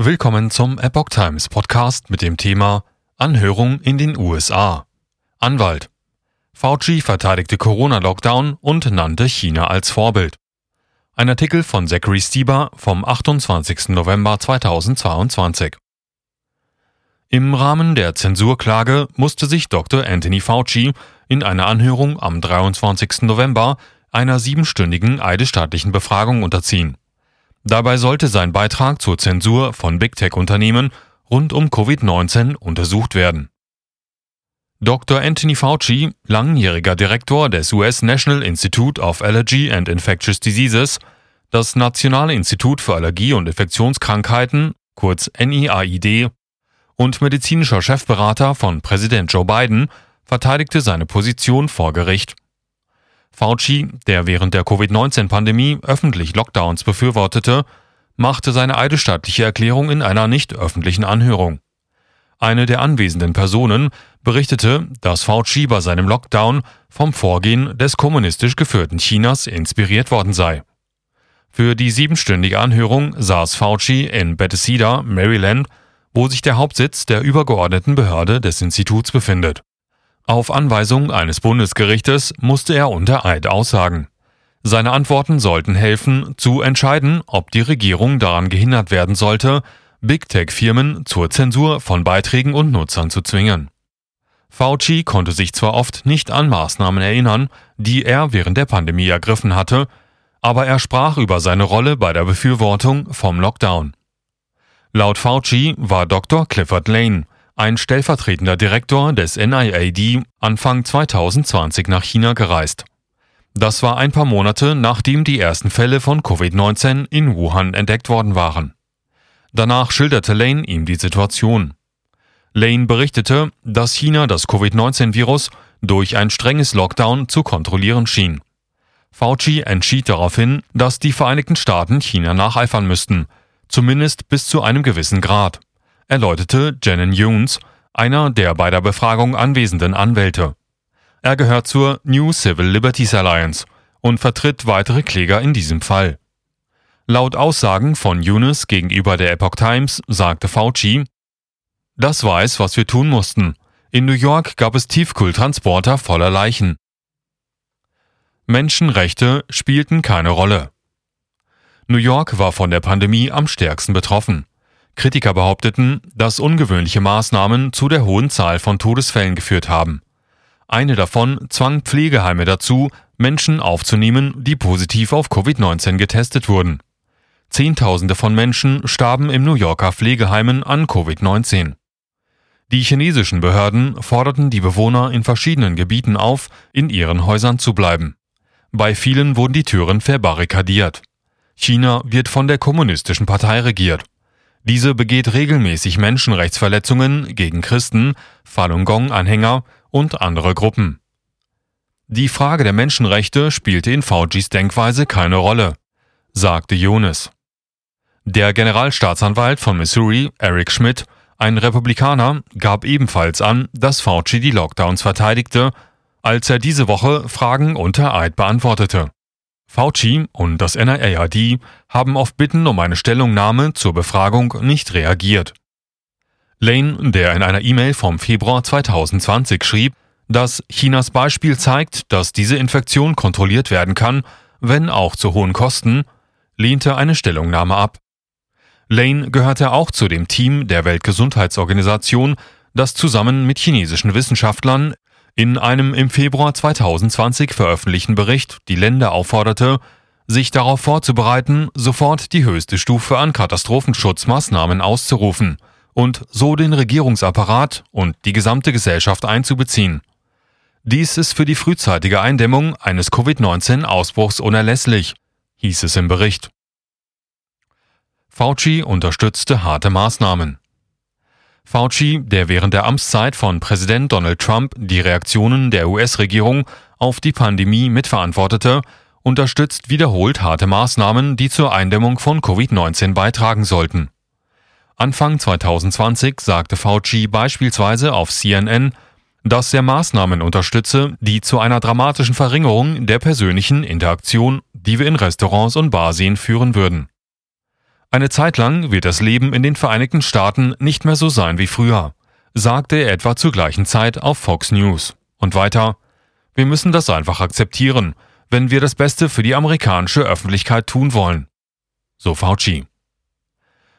Willkommen zum Epoch Times Podcast mit dem Thema Anhörung in den USA. Anwalt. Fauci verteidigte Corona-Lockdown und nannte China als Vorbild. Ein Artikel von Zachary Stieber vom 28. November 2022. Im Rahmen der Zensurklage musste sich Dr. Anthony Fauci in einer Anhörung am 23. November einer siebenstündigen eidesstaatlichen Befragung unterziehen. Dabei sollte sein Beitrag zur Zensur von Big Tech-Unternehmen rund um Covid-19 untersucht werden. Dr. Anthony Fauci, langjähriger Direktor des US National Institute of Allergy and Infectious Diseases, das Nationale Institut für Allergie und Infektionskrankheiten, kurz NIAID, und medizinischer Chefberater von Präsident Joe Biden, verteidigte seine Position vor Gericht. Fauci, der während der Covid-19-Pandemie öffentlich Lockdowns befürwortete, machte seine eidesstattliche Erklärung in einer nicht öffentlichen Anhörung. Eine der anwesenden Personen berichtete, dass Fauci bei seinem Lockdown vom Vorgehen des kommunistisch geführten Chinas inspiriert worden sei. Für die siebenstündige Anhörung saß Fauci in Bethesda, Maryland, wo sich der Hauptsitz der übergeordneten Behörde des Instituts befindet. Auf Anweisung eines Bundesgerichtes musste er unter Eid aussagen. Seine Antworten sollten helfen, zu entscheiden, ob die Regierung daran gehindert werden sollte, Big Tech-Firmen zur Zensur von Beiträgen und Nutzern zu zwingen. Fauci konnte sich zwar oft nicht an Maßnahmen erinnern, die er während der Pandemie ergriffen hatte, aber er sprach über seine Rolle bei der Befürwortung vom Lockdown. Laut Fauci war Dr. Clifford Lane, ein stellvertretender Direktor des NIAD, Anfang 2020 nach China gereist. Das war ein paar Monate nachdem die ersten Fälle von Covid-19 in Wuhan entdeckt worden waren. Danach schilderte Lane ihm die Situation. Lane berichtete, dass China das Covid-19-Virus durch ein strenges Lockdown zu kontrollieren schien. Fauci entschied daraufhin, dass die Vereinigten Staaten China nacheifern müssten, zumindest bis zu einem gewissen Grad erläuterte Jennen Younes, einer der bei der Befragung anwesenden Anwälte. Er gehört zur New Civil Liberties Alliance und vertritt weitere Kläger in diesem Fall. Laut Aussagen von Younes gegenüber der Epoch Times sagte Fauci, das war es, was wir tun mussten. In New York gab es Tiefkühltransporter voller Leichen. Menschenrechte spielten keine Rolle. New York war von der Pandemie am stärksten betroffen. Kritiker behaupteten, dass ungewöhnliche Maßnahmen zu der hohen Zahl von Todesfällen geführt haben. Eine davon zwang Pflegeheime dazu, Menschen aufzunehmen, die positiv auf Covid-19 getestet wurden. Zehntausende von Menschen starben im New Yorker Pflegeheimen an Covid-19. Die chinesischen Behörden forderten die Bewohner in verschiedenen Gebieten auf, in ihren Häusern zu bleiben. Bei vielen wurden die Türen verbarrikadiert. China wird von der Kommunistischen Partei regiert. Diese begeht regelmäßig Menschenrechtsverletzungen gegen Christen, Falun Gong-Anhänger und andere Gruppen. Die Frage der Menschenrechte spielte in Faucis Denkweise keine Rolle, sagte Jonas. Der Generalstaatsanwalt von Missouri, Eric Schmidt, ein Republikaner, gab ebenfalls an, dass Fauci die Lockdowns verteidigte, als er diese Woche Fragen unter Eid beantwortete. Fauci und das NIAID haben auf Bitten um eine Stellungnahme zur Befragung nicht reagiert. Lane, der in einer E-Mail vom Februar 2020 schrieb, dass Chinas Beispiel zeigt, dass diese Infektion kontrolliert werden kann, wenn auch zu hohen Kosten, lehnte eine Stellungnahme ab. Lane gehörte auch zu dem Team der Weltgesundheitsorganisation, das zusammen mit chinesischen Wissenschaftlern in einem im Februar 2020 veröffentlichten Bericht die Länder aufforderte, sich darauf vorzubereiten, sofort die höchste Stufe an Katastrophenschutzmaßnahmen auszurufen und so den Regierungsapparat und die gesamte Gesellschaft einzubeziehen. Dies ist für die frühzeitige Eindämmung eines Covid-19-Ausbruchs unerlässlich, hieß es im Bericht. Fauci unterstützte harte Maßnahmen. Fauci, der während der Amtszeit von Präsident Donald Trump die Reaktionen der US-Regierung auf die Pandemie mitverantwortete, unterstützt wiederholt harte Maßnahmen, die zur Eindämmung von Covid-19 beitragen sollten. Anfang 2020 sagte Fauci beispielsweise auf CNN, dass er Maßnahmen unterstütze, die zu einer dramatischen Verringerung der persönlichen Interaktion, die wir in Restaurants und Bars sehen, führen würden. Eine Zeit lang wird das Leben in den Vereinigten Staaten nicht mehr so sein wie früher, sagte er etwa zur gleichen Zeit auf Fox News. Und weiter, wir müssen das einfach akzeptieren, wenn wir das Beste für die amerikanische Öffentlichkeit tun wollen. So Fauci.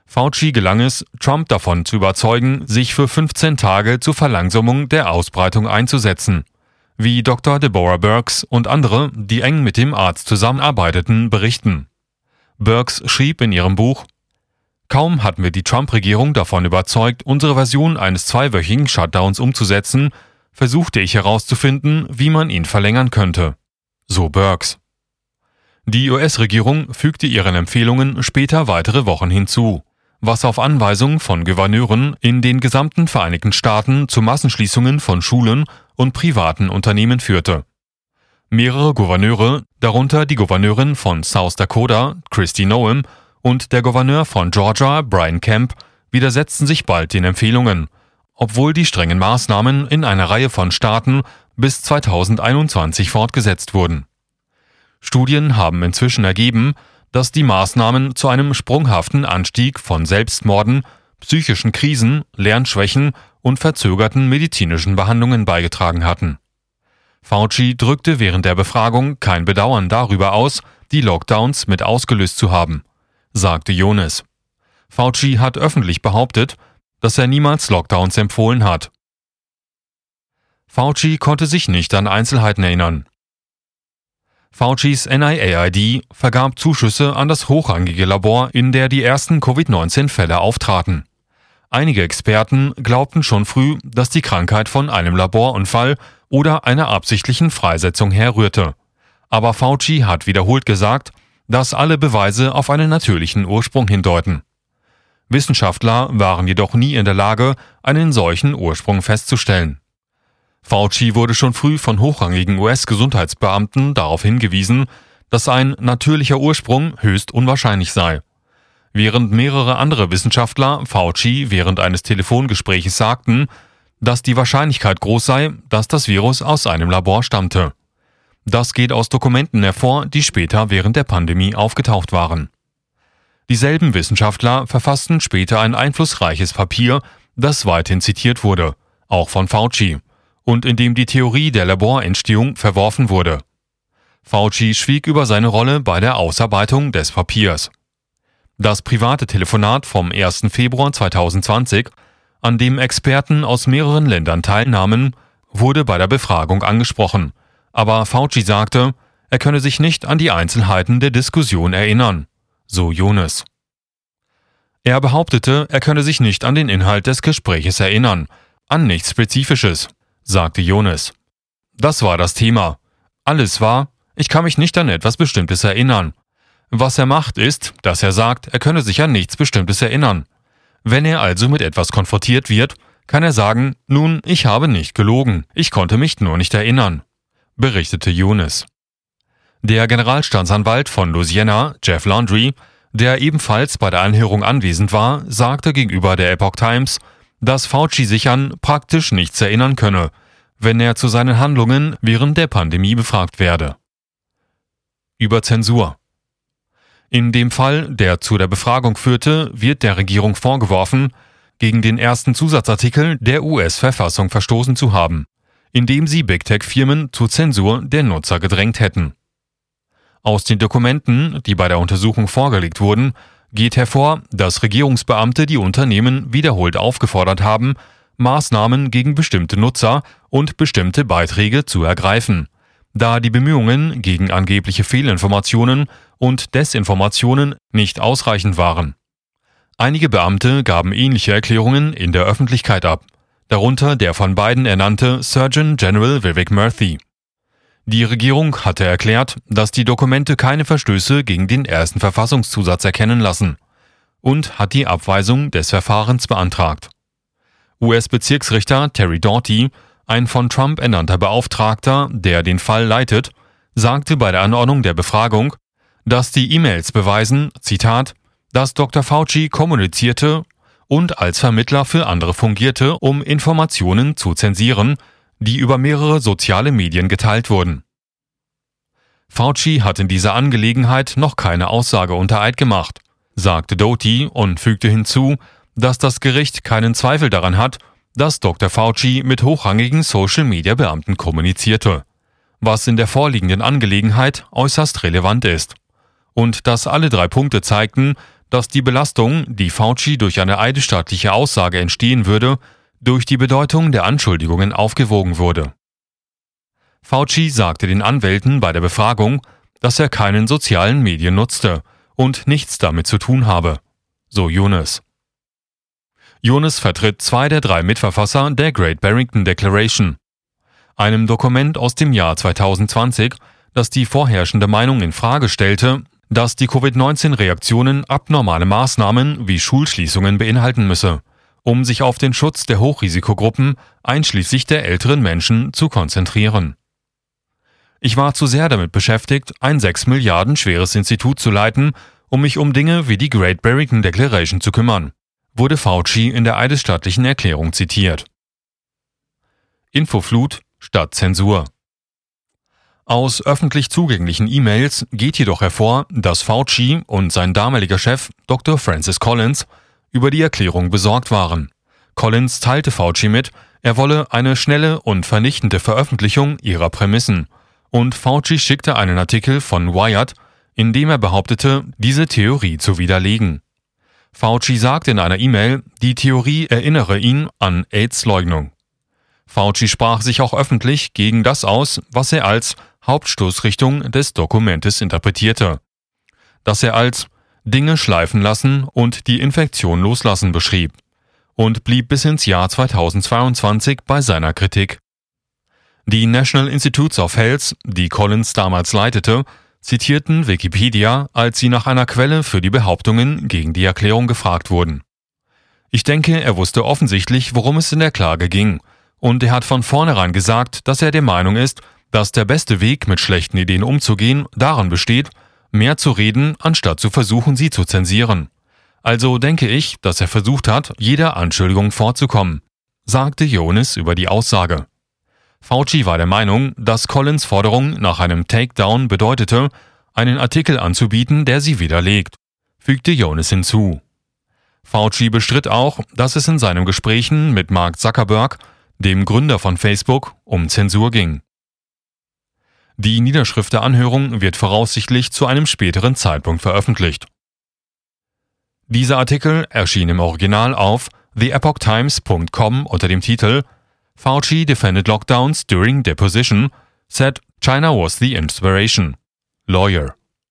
Fauci gelang es, Trump davon zu überzeugen, sich für 15 Tage zur Verlangsamung der Ausbreitung einzusetzen. Wie Dr. Deborah Burks und andere, die eng mit dem Arzt zusammenarbeiteten, berichten. Burks schrieb in ihrem Buch, Kaum hatten wir die Trump-Regierung davon überzeugt, unsere Version eines zweiwöchigen Shutdowns umzusetzen, versuchte ich herauszufinden, wie man ihn verlängern könnte. So Burks. Die US-Regierung fügte ihren Empfehlungen später weitere Wochen hinzu, was auf Anweisung von Gouverneuren in den gesamten Vereinigten Staaten zu Massenschließungen von Schulen und privaten Unternehmen führte. Mehrere Gouverneure, darunter die Gouverneurin von South Dakota, Christy Noem, und der Gouverneur von Georgia, Brian Kemp, widersetzten sich bald den Empfehlungen, obwohl die strengen Maßnahmen in einer Reihe von Staaten bis 2021 fortgesetzt wurden. Studien haben inzwischen ergeben, dass die Maßnahmen zu einem sprunghaften Anstieg von Selbstmorden, psychischen Krisen, Lernschwächen und verzögerten medizinischen Behandlungen beigetragen hatten. Fauci drückte während der Befragung kein Bedauern darüber aus, die Lockdowns mit ausgelöst zu haben, sagte Jonas. Fauci hat öffentlich behauptet, dass er niemals Lockdowns empfohlen hat. Fauci konnte sich nicht an Einzelheiten erinnern. Faucis NIAID vergab Zuschüsse an das hochrangige Labor, in der die ersten Covid-19-Fälle auftraten. Einige Experten glaubten schon früh, dass die Krankheit von einem Laborunfall oder einer absichtlichen Freisetzung herrührte. Aber Fauci hat wiederholt gesagt, dass alle Beweise auf einen natürlichen Ursprung hindeuten. Wissenschaftler waren jedoch nie in der Lage, einen solchen Ursprung festzustellen. Fauci wurde schon früh von hochrangigen US-Gesundheitsbeamten darauf hingewiesen, dass ein natürlicher Ursprung höchst unwahrscheinlich sei. Während mehrere andere Wissenschaftler Fauci während eines Telefongespräches sagten, dass die Wahrscheinlichkeit groß sei, dass das Virus aus einem Labor stammte. Das geht aus Dokumenten hervor, die später während der Pandemie aufgetaucht waren. Dieselben Wissenschaftler verfassten später ein einflussreiches Papier, das weithin zitiert wurde, auch von Fauci, und in dem die Theorie der Laborentstehung verworfen wurde. Fauci schwieg über seine Rolle bei der Ausarbeitung des Papiers. Das private Telefonat vom 1. Februar 2020 an dem Experten aus mehreren Ländern teilnahmen, wurde bei der Befragung angesprochen, aber Fauci sagte, er könne sich nicht an die Einzelheiten der Diskussion erinnern, so Jonas. Er behauptete, er könne sich nicht an den Inhalt des Gespräches erinnern, an nichts Spezifisches, sagte Jonas. Das war das Thema. Alles war, ich kann mich nicht an etwas Bestimmtes erinnern. Was er macht, ist, dass er sagt, er könne sich an nichts Bestimmtes erinnern. Wenn er also mit etwas konfrontiert wird, kann er sagen, nun, ich habe nicht gelogen, ich konnte mich nur nicht erinnern, berichtete Younes. Der Generalstaatsanwalt von Louisiana, Jeff Landry, der ebenfalls bei der Anhörung anwesend war, sagte gegenüber der Epoch Times, dass Fauci sich an praktisch nichts erinnern könne, wenn er zu seinen Handlungen während der Pandemie befragt werde. Über Zensur in dem Fall, der zu der Befragung führte, wird der Regierung vorgeworfen, gegen den ersten Zusatzartikel der US-Verfassung verstoßen zu haben, indem sie Big Tech-Firmen zur Zensur der Nutzer gedrängt hätten. Aus den Dokumenten, die bei der Untersuchung vorgelegt wurden, geht hervor, dass Regierungsbeamte die Unternehmen wiederholt aufgefordert haben, Maßnahmen gegen bestimmte Nutzer und bestimmte Beiträge zu ergreifen, da die Bemühungen gegen angebliche Fehlinformationen und Desinformationen nicht ausreichend waren. Einige Beamte gaben ähnliche Erklärungen in der Öffentlichkeit ab, darunter der von Biden ernannte Surgeon General Vivek Murthy. Die Regierung hatte erklärt, dass die Dokumente keine Verstöße gegen den ersten Verfassungszusatz erkennen lassen und hat die Abweisung des Verfahrens beantragt. US-Bezirksrichter Terry Doughty, ein von Trump ernannter Beauftragter, der den Fall leitet, sagte bei der Anordnung der Befragung, dass die E-Mails beweisen, Zitat, dass Dr. Fauci kommunizierte und als Vermittler für andere fungierte, um Informationen zu zensieren, die über mehrere soziale Medien geteilt wurden. Fauci hat in dieser Angelegenheit noch keine Aussage unter Eid gemacht, sagte Doty und fügte hinzu, dass das Gericht keinen Zweifel daran hat, dass Dr. Fauci mit hochrangigen Social-Media-Beamten kommunizierte, was in der vorliegenden Angelegenheit äußerst relevant ist. Und dass alle drei Punkte zeigten, dass die Belastung, die Fauci durch eine eidesstattliche Aussage entstehen würde, durch die Bedeutung der Anschuldigungen aufgewogen wurde. Fauci sagte den Anwälten bei der Befragung, dass er keinen sozialen Medien nutzte und nichts damit zu tun habe, so Yunus. Yunus vertritt zwei der drei Mitverfasser der Great Barrington Declaration, einem Dokument aus dem Jahr 2020, das die vorherrschende Meinung in Frage stellte, dass die Covid-19-Reaktionen abnormale Maßnahmen wie Schulschließungen beinhalten müsse, um sich auf den Schutz der Hochrisikogruppen einschließlich der älteren Menschen zu konzentrieren. Ich war zu sehr damit beschäftigt, ein 6 Milliarden schweres Institut zu leiten, um mich um Dinge wie die Great Barrington Declaration zu kümmern, wurde Fauci in der eidesstattlichen Erklärung zitiert. Infoflut statt Zensur. Aus öffentlich zugänglichen E-Mails geht jedoch hervor, dass Fauci und sein damaliger Chef Dr. Francis Collins über die Erklärung besorgt waren. Collins teilte Fauci mit, er wolle eine schnelle und vernichtende Veröffentlichung ihrer Prämissen – und Fauci schickte einen Artikel von Wired, in dem er behauptete, diese Theorie zu widerlegen. Fauci sagte in einer E-Mail, die Theorie erinnere ihn an AIDS-Leugnung. Fauci sprach sich auch öffentlich gegen das aus, was er als Hauptstoßrichtung des Dokumentes interpretierte, das er als Dinge schleifen lassen und die Infektion loslassen beschrieb und blieb bis ins Jahr 2022 bei seiner Kritik. Die National Institutes of Health, die Collins damals leitete, zitierten Wikipedia, als sie nach einer Quelle für die Behauptungen gegen die Erklärung gefragt wurden. Ich denke, er wusste offensichtlich, worum es in der Klage ging, und er hat von vornherein gesagt, dass er der Meinung ist, dass der beste Weg, mit schlechten Ideen umzugehen, daran besteht, mehr zu reden, anstatt zu versuchen, sie zu zensieren. Also denke ich, dass er versucht hat, jeder Anschuldigung vorzukommen, sagte Jonas über die Aussage. Fauci war der Meinung, dass Collins Forderung nach einem Takedown bedeutete, einen Artikel anzubieten, der sie widerlegt, fügte Jonas hinzu. Fauci bestritt auch, dass es in seinen Gesprächen mit Mark Zuckerberg, dem Gründer von Facebook, um Zensur ging. Die Niederschrift der Anhörung wird voraussichtlich zu einem späteren Zeitpunkt veröffentlicht. Dieser Artikel erschien im Original auf theepochtimes.com unter dem Titel Fauci defended lockdowns during deposition, said China was the inspiration. Lawyer